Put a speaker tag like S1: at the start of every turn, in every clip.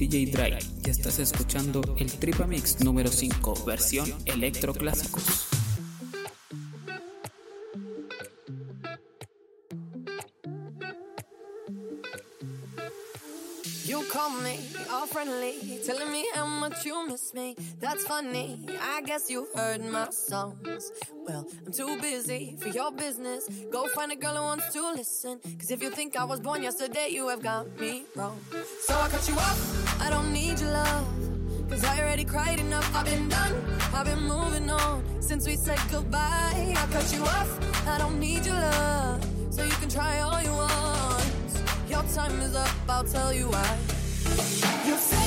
S1: DJ Dry y estás escuchando el Tripamix número 5, versión electroclásicos.
S2: Friendly, telling me how much you miss me. That's funny, I guess you heard my songs. Well, I'm too busy for your business. Go find a girl who wants to listen. Cause if you think I was born yesterday, you have got me wrong. So I cut you off, I don't need your love. Cause I already cried enough, I've been done, I've been moving on since we said goodbye. I cut you off, I don't need your love. So you can try all you want. Your time is up, I'll tell you why. You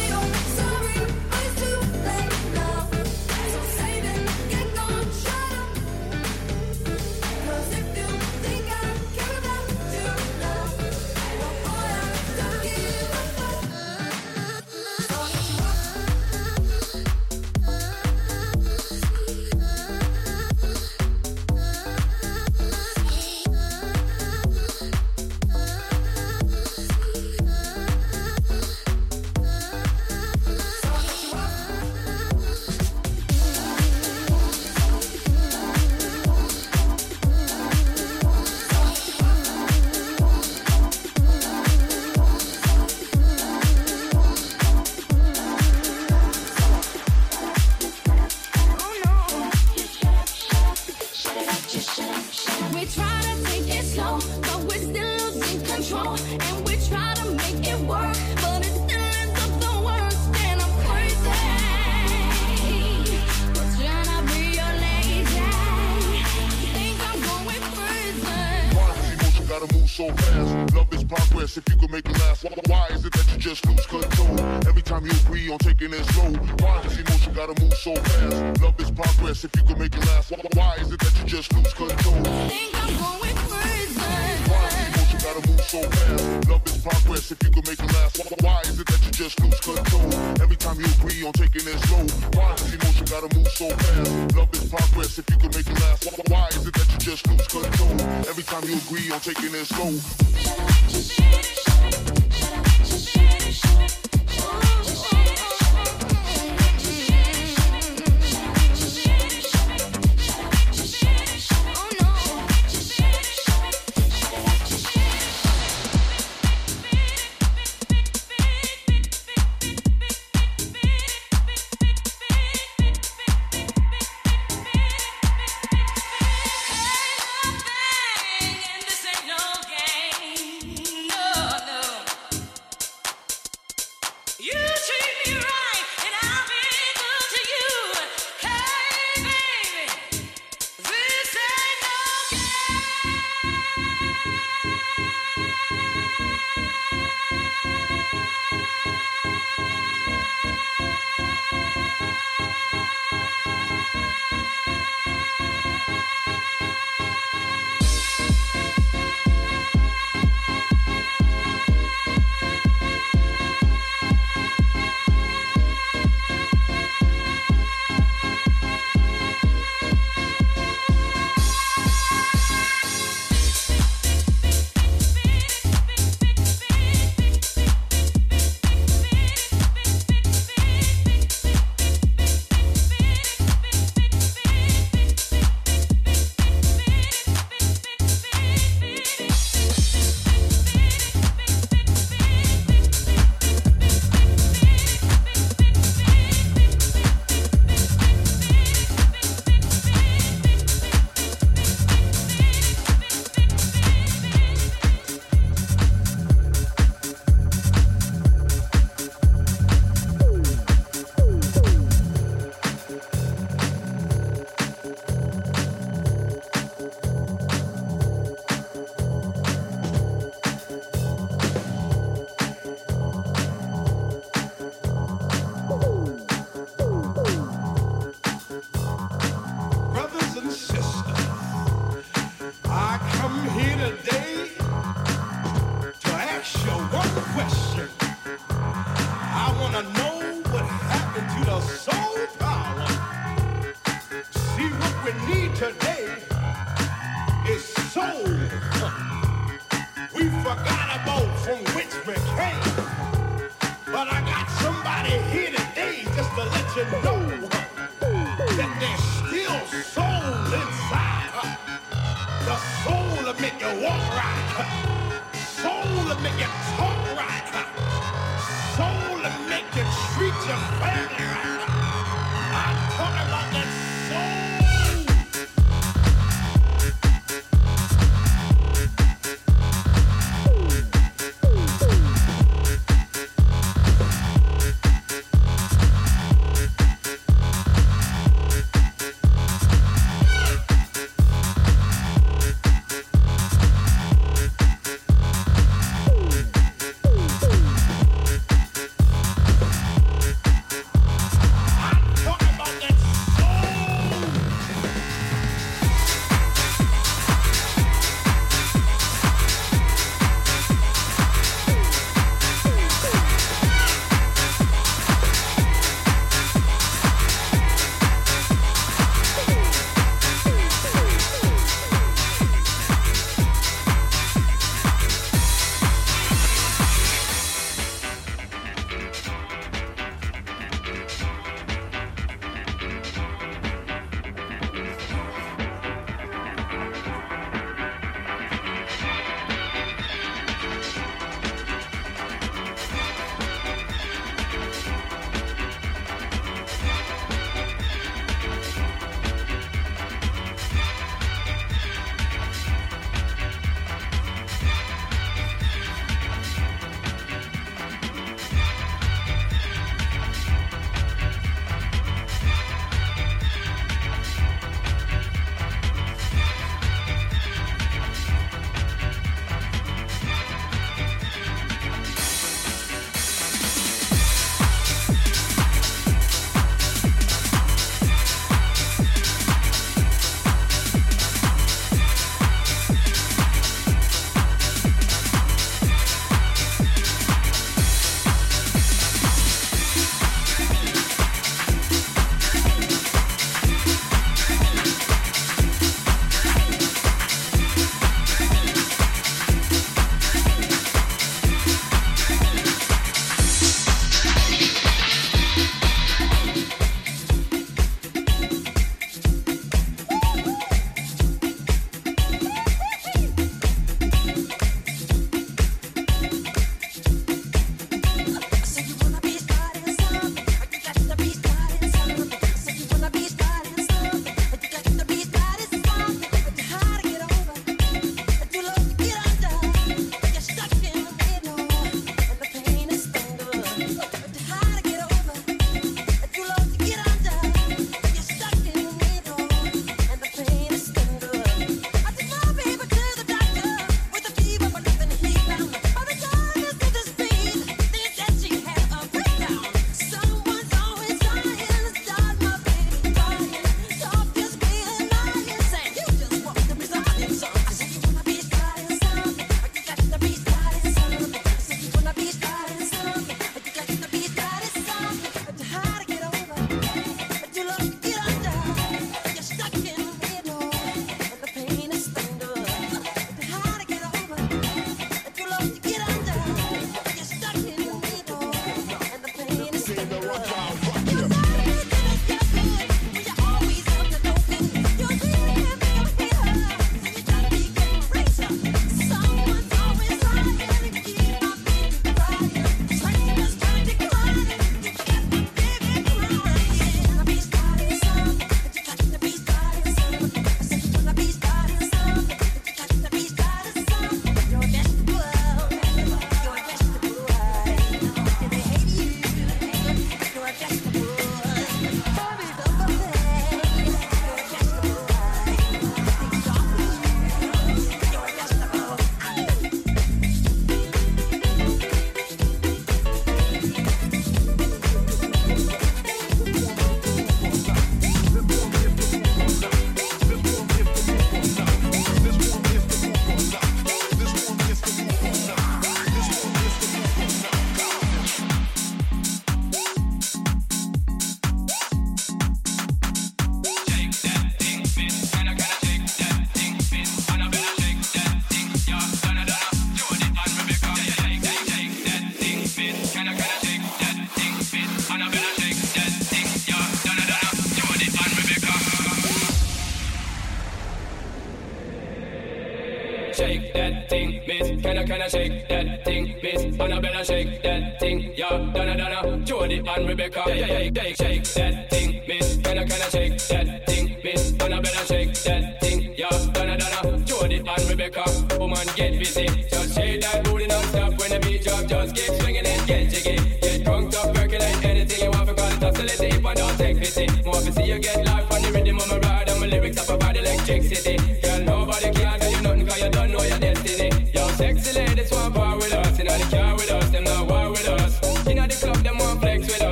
S3: David and
S4: Rebecca. Yeah, yeah, yeah, shake, shake that thing, miss. Can I, can I shake that thing, miss? Can I better shake that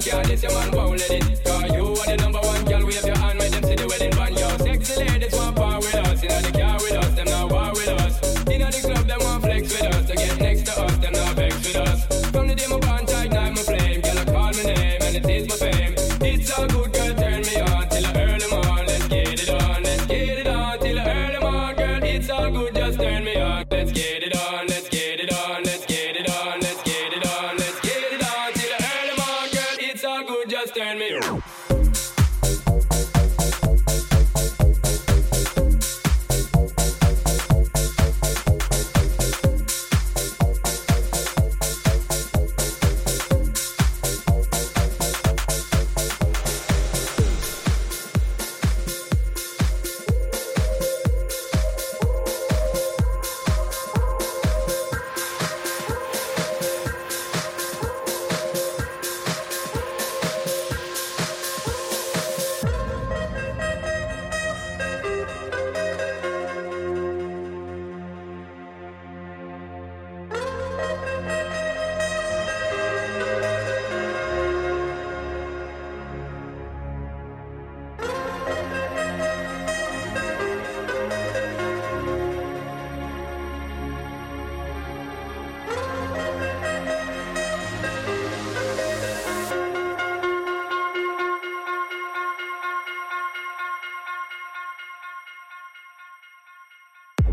S4: girl, this your man won't let it. Cause you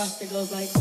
S5: Buster goes like,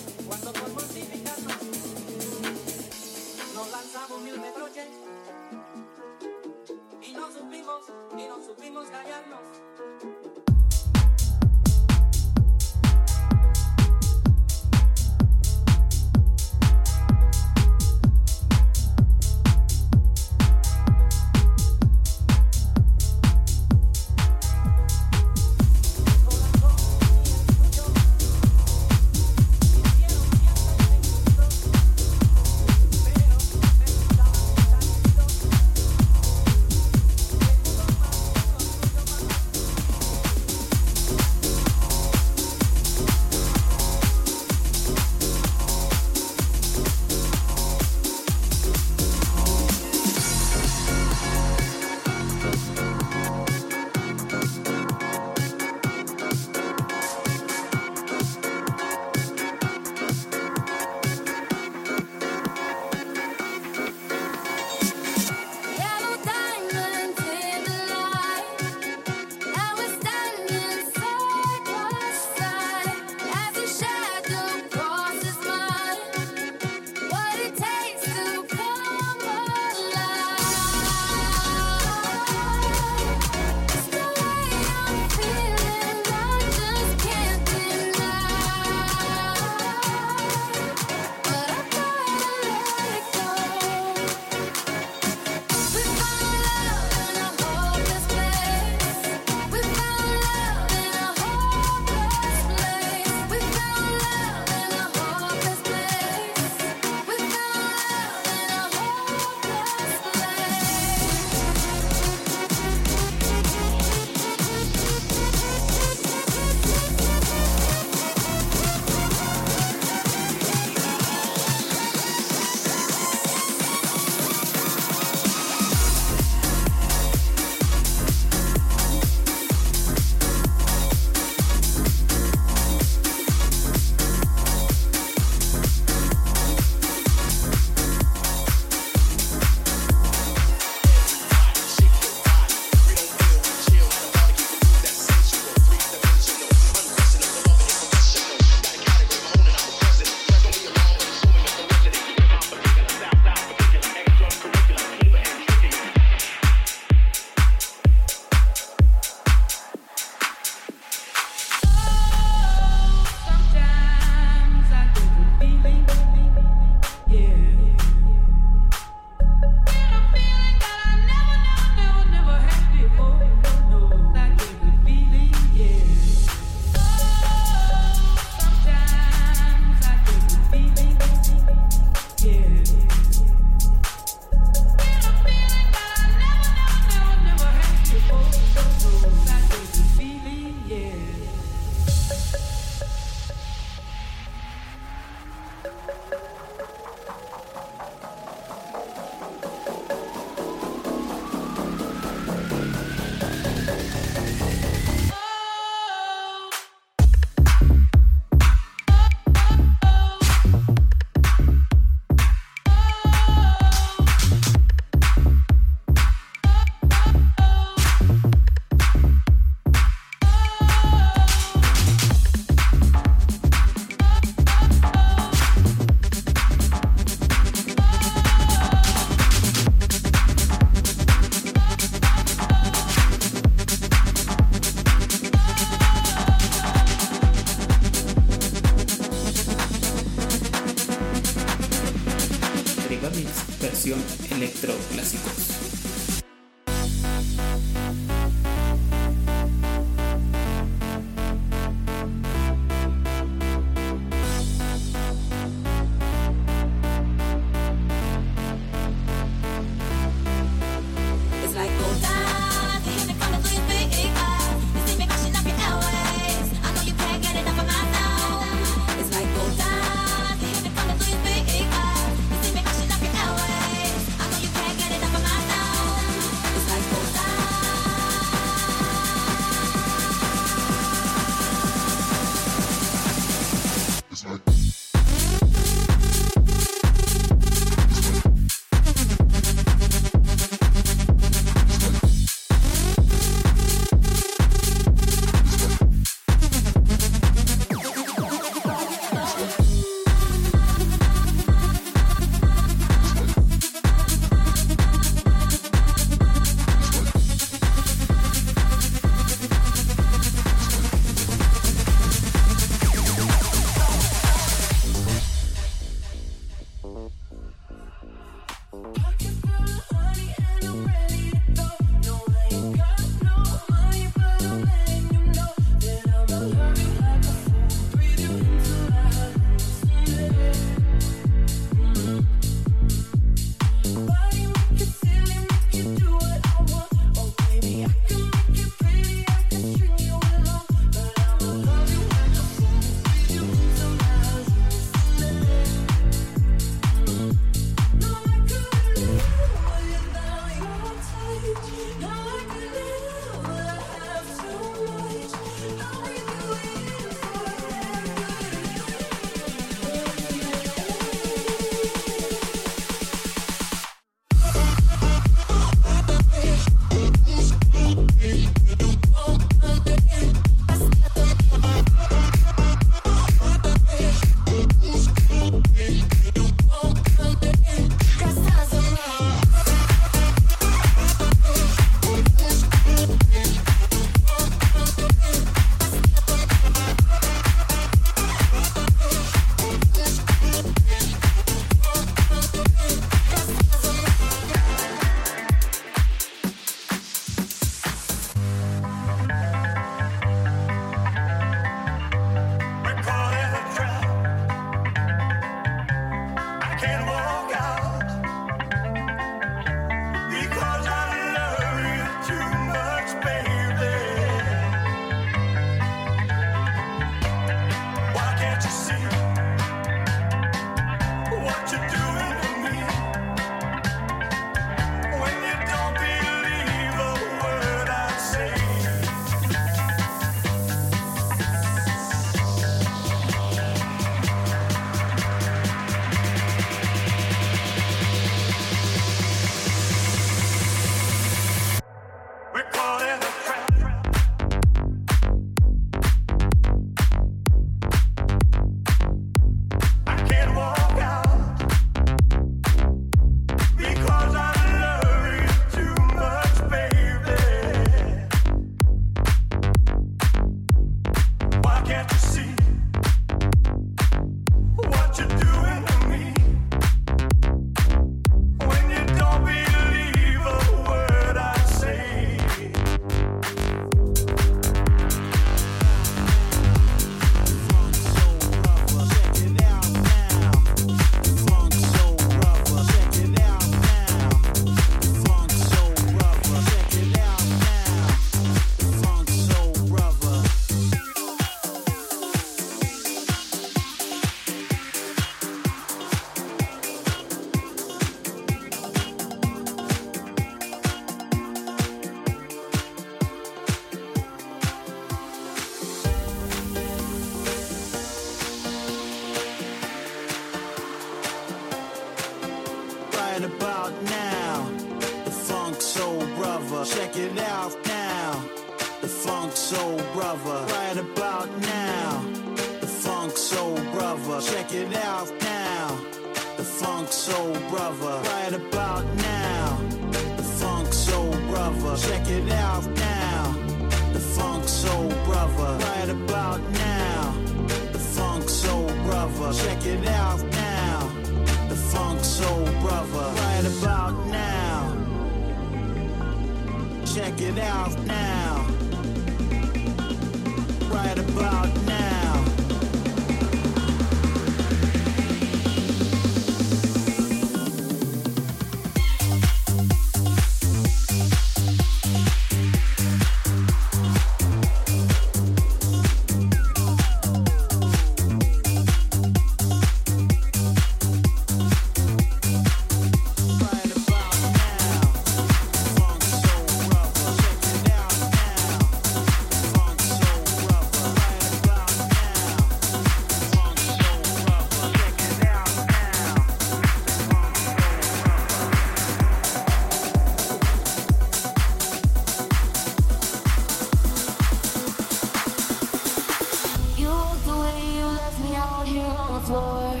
S3: floor.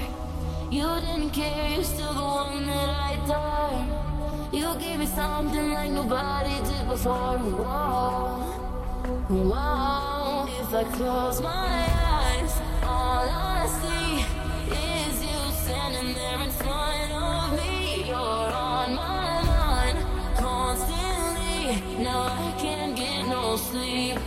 S3: You didn't care, you're still the one that I adore. You gave me something like nobody did before. Whoa, whoa. If I close my eyes, all I see is you standing there in front of me. You're on my mind constantly. Now I can't get no sleep.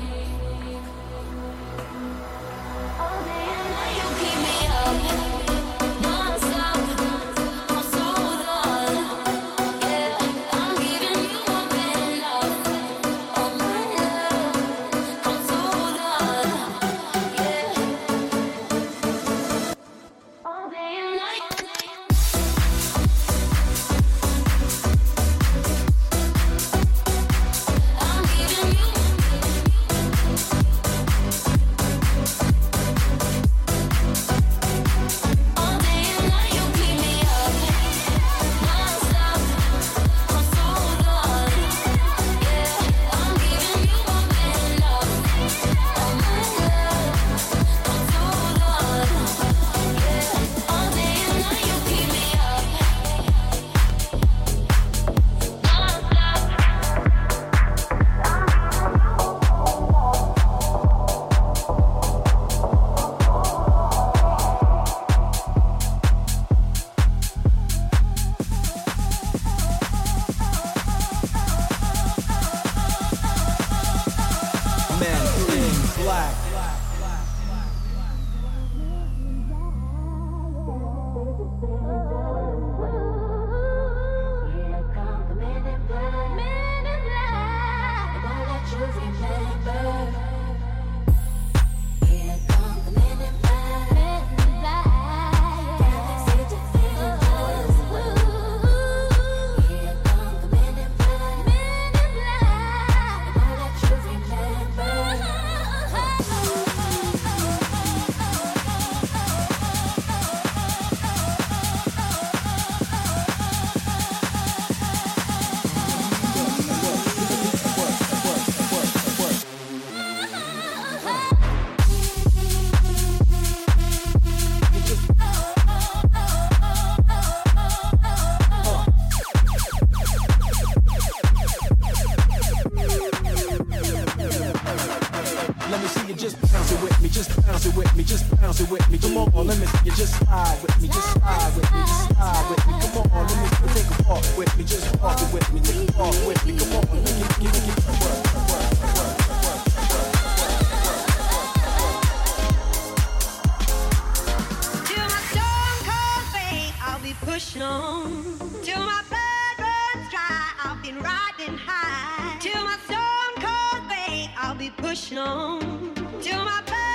S6: push on
S7: till my
S8: back.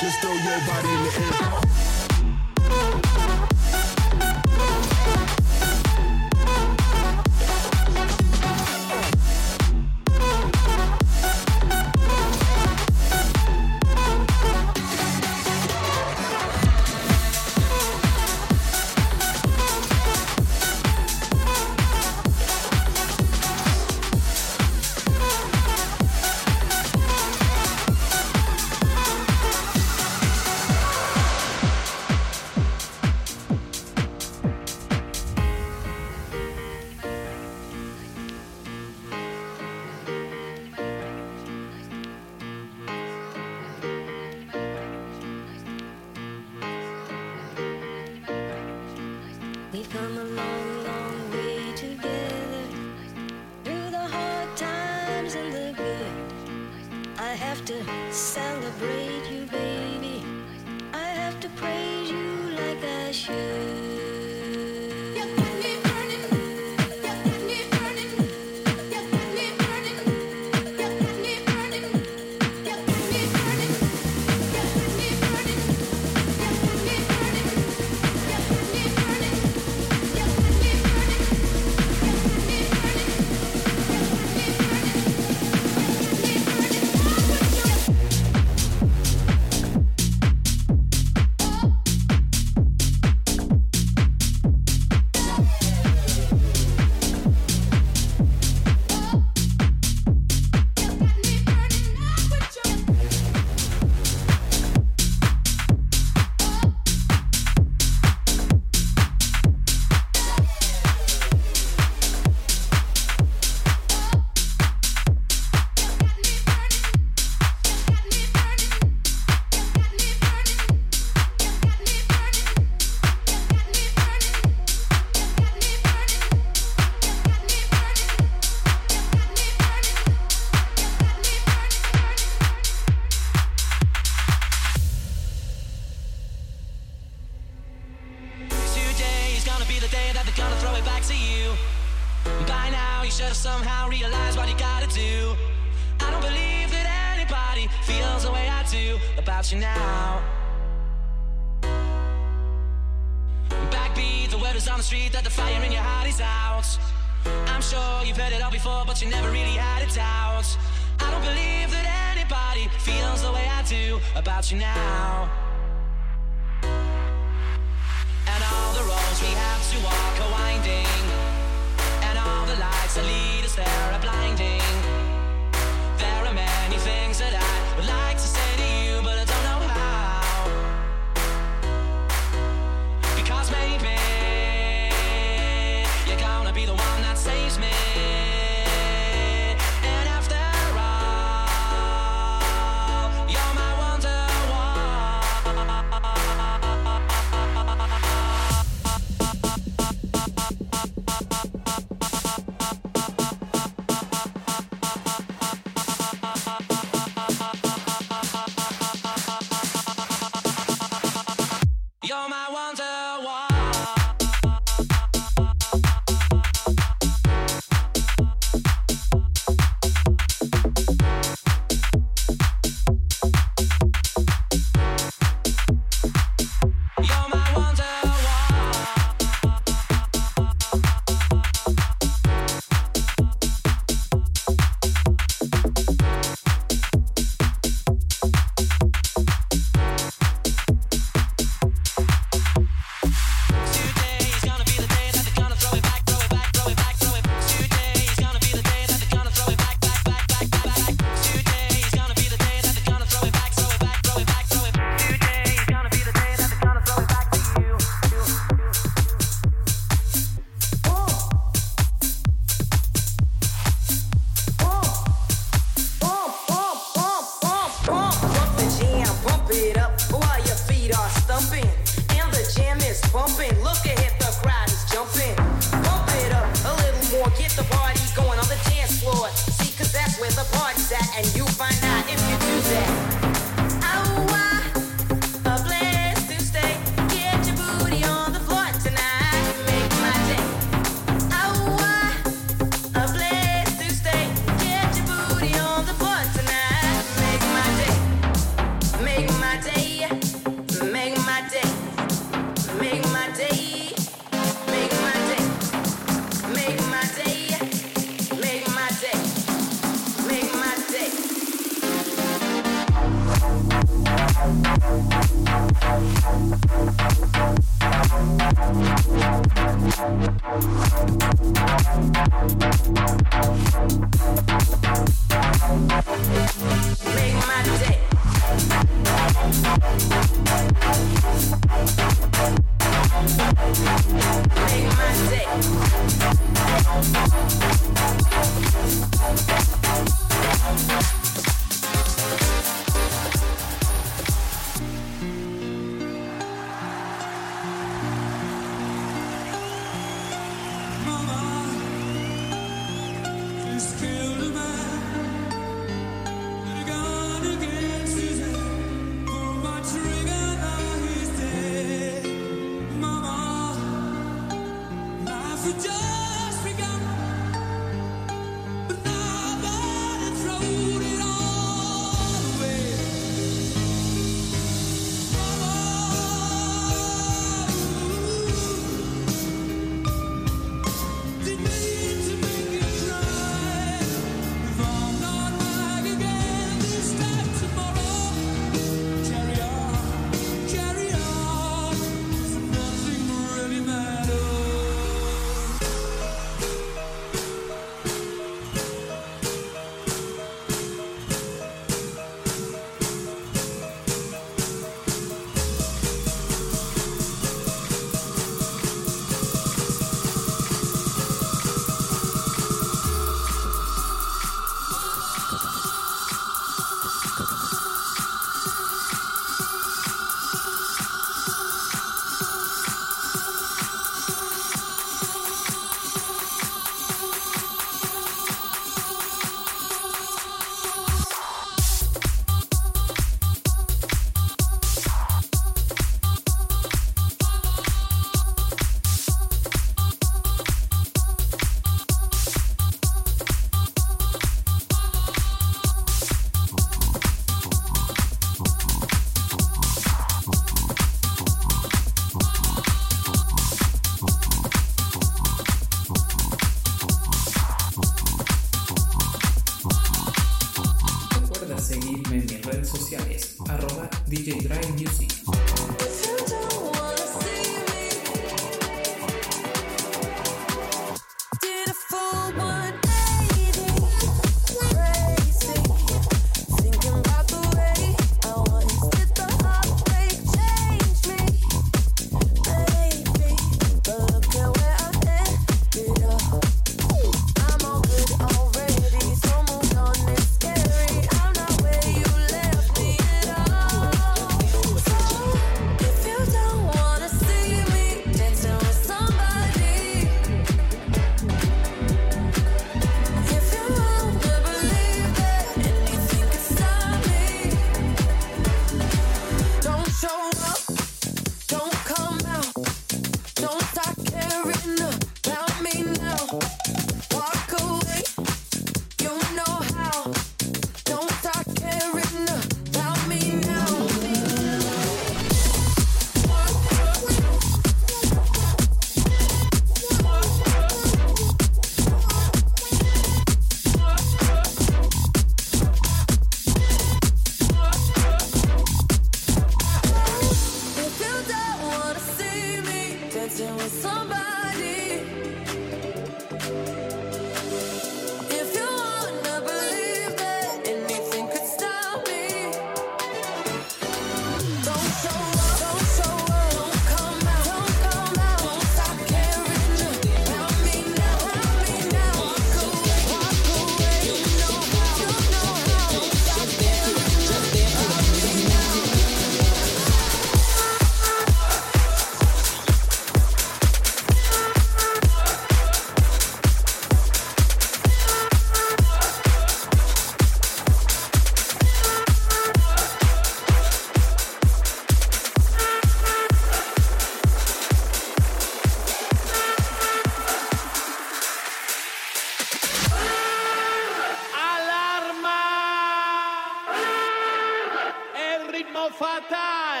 S9: Ritmo fatal.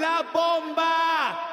S9: La bomba.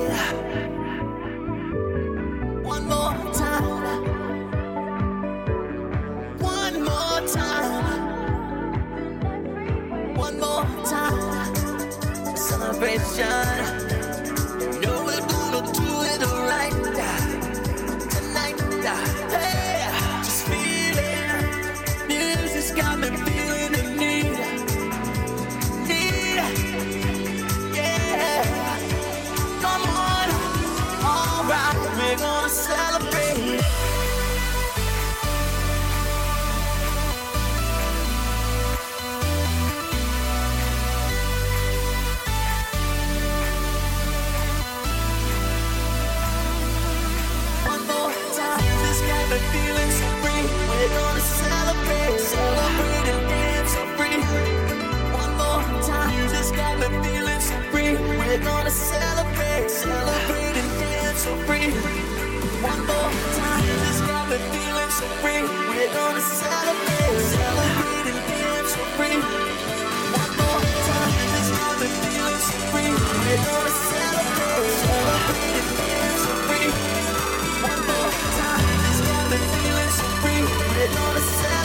S10: passion free. One more time, just grab the feeling so free. We're gonna celebrate, celebrating feeling so free. One more time, just grab the feeling so free. We're gonna celebrate, celebrating feeling so free. One more time, just grab the feeling so free. We're gonna celebrate.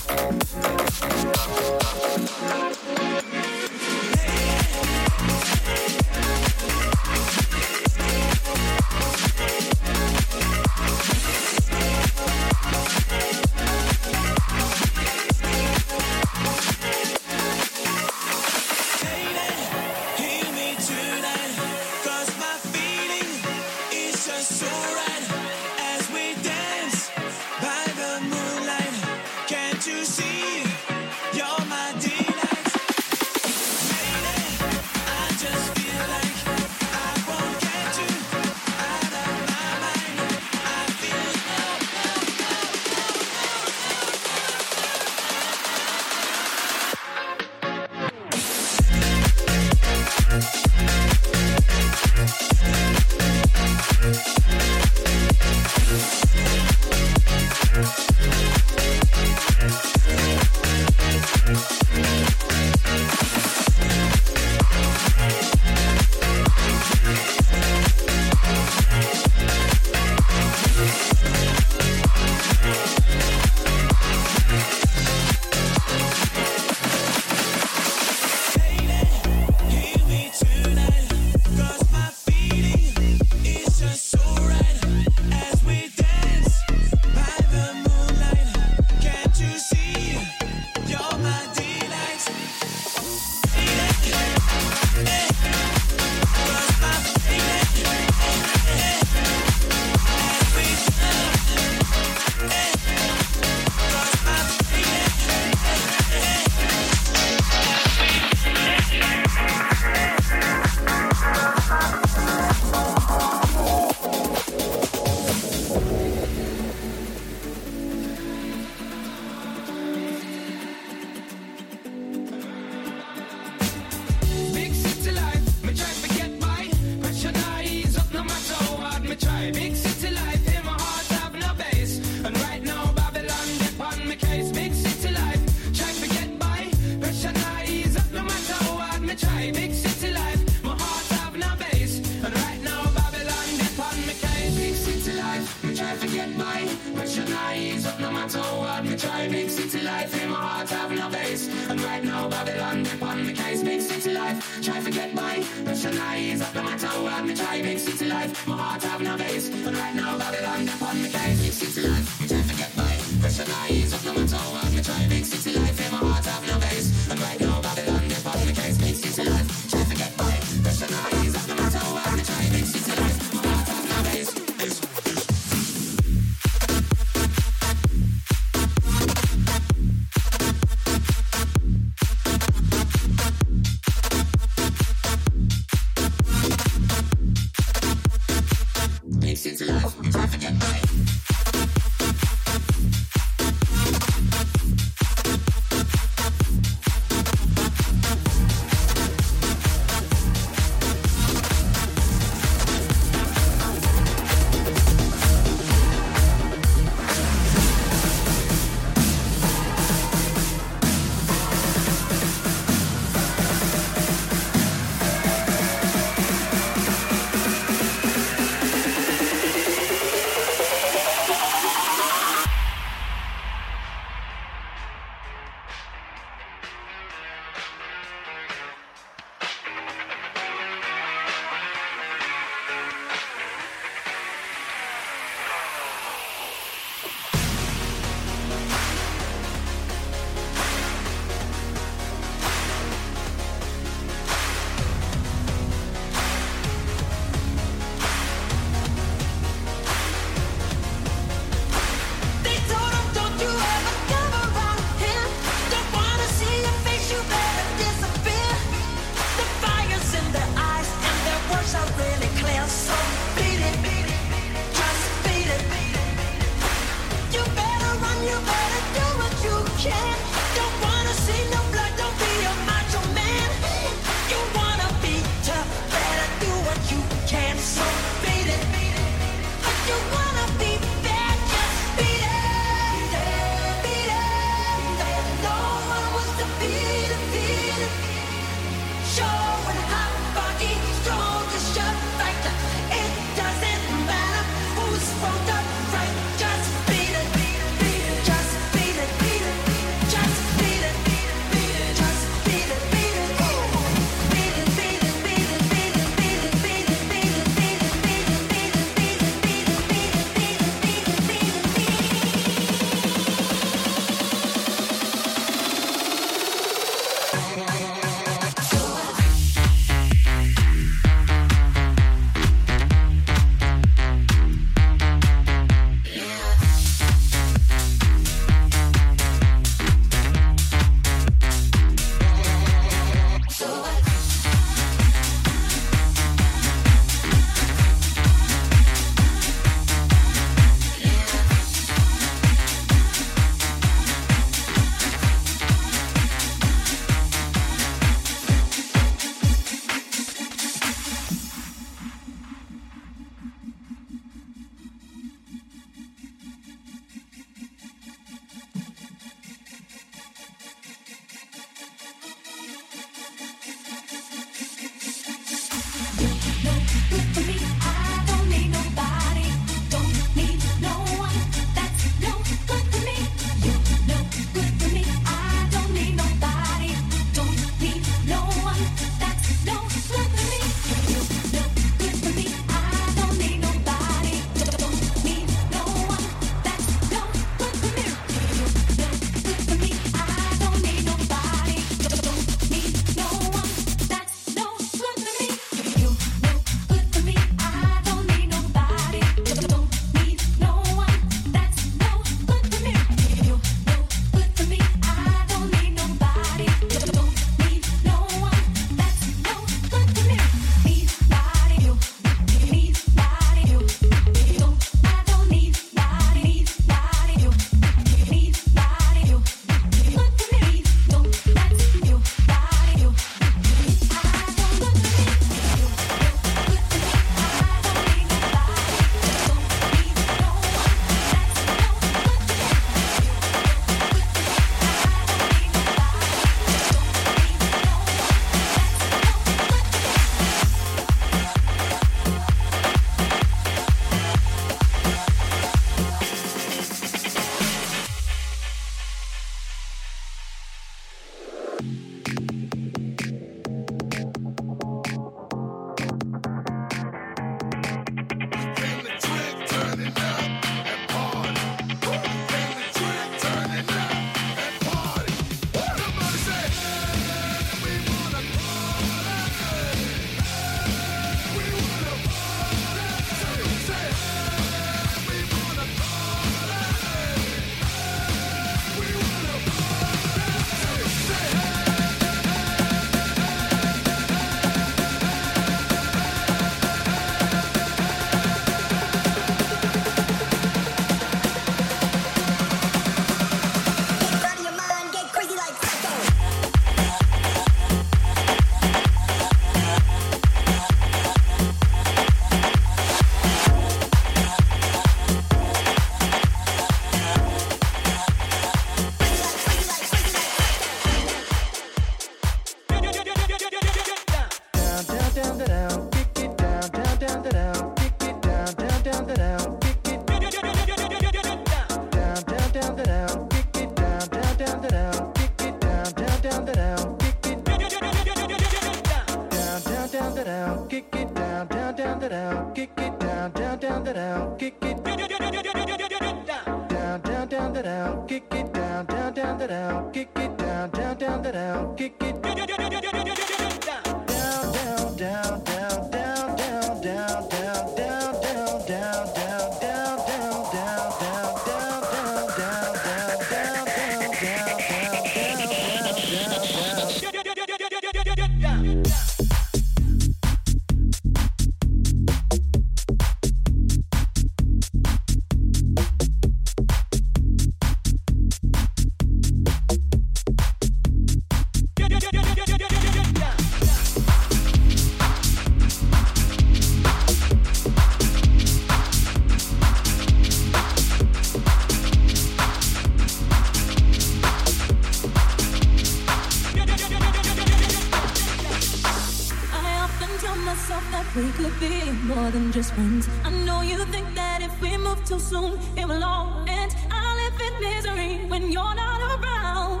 S3: friends. I know you think that if we move too soon, it will all end. I live in misery when you're not around.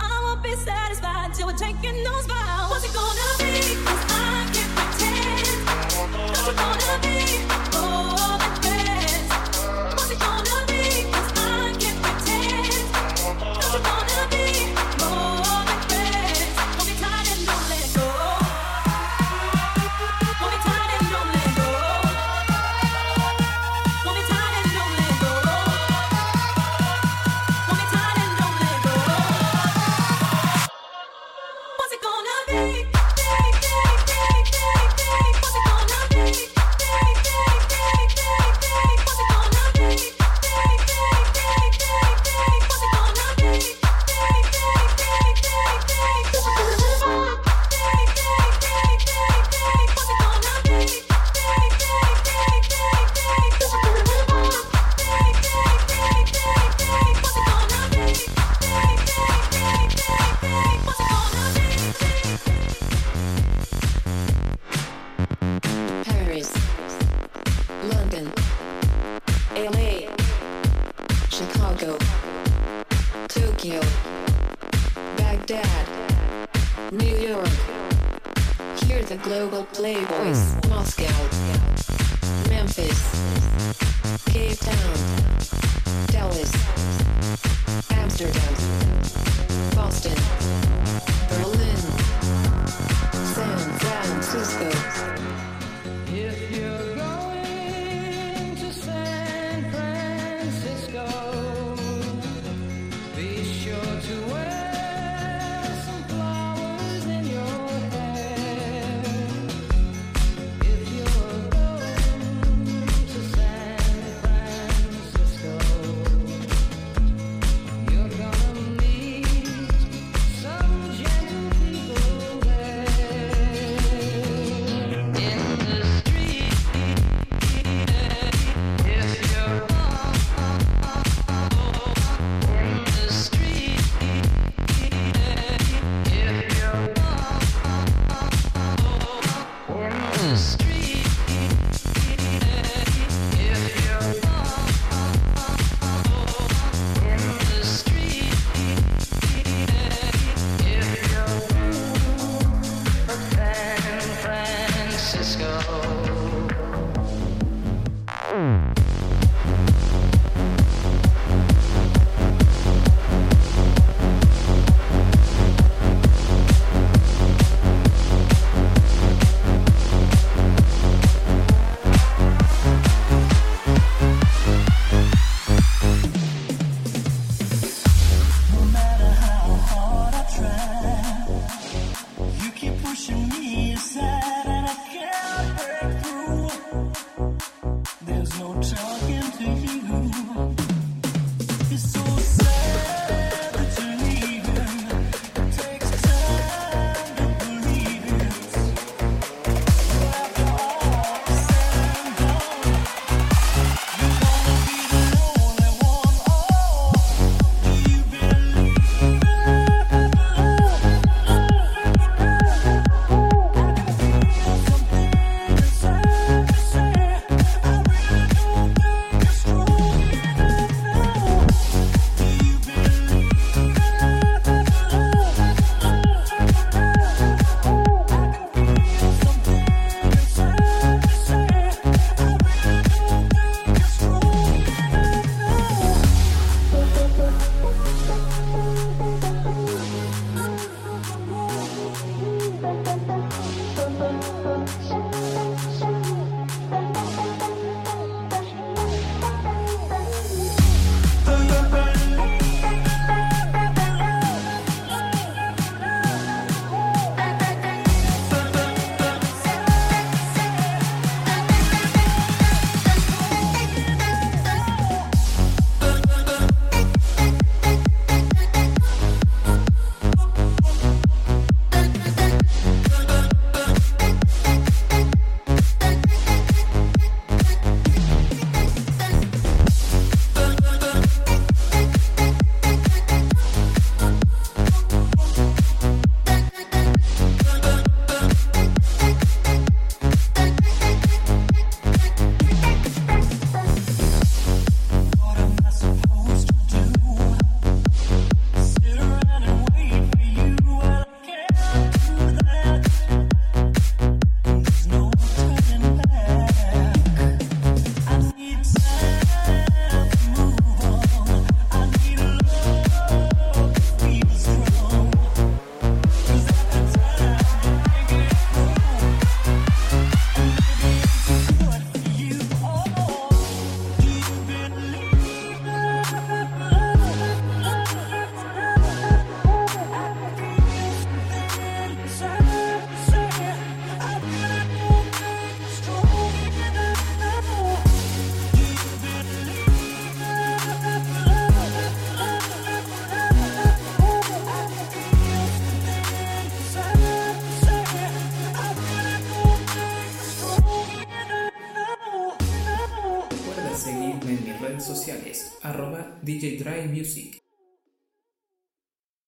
S3: I won't be satisfied till we're taking those.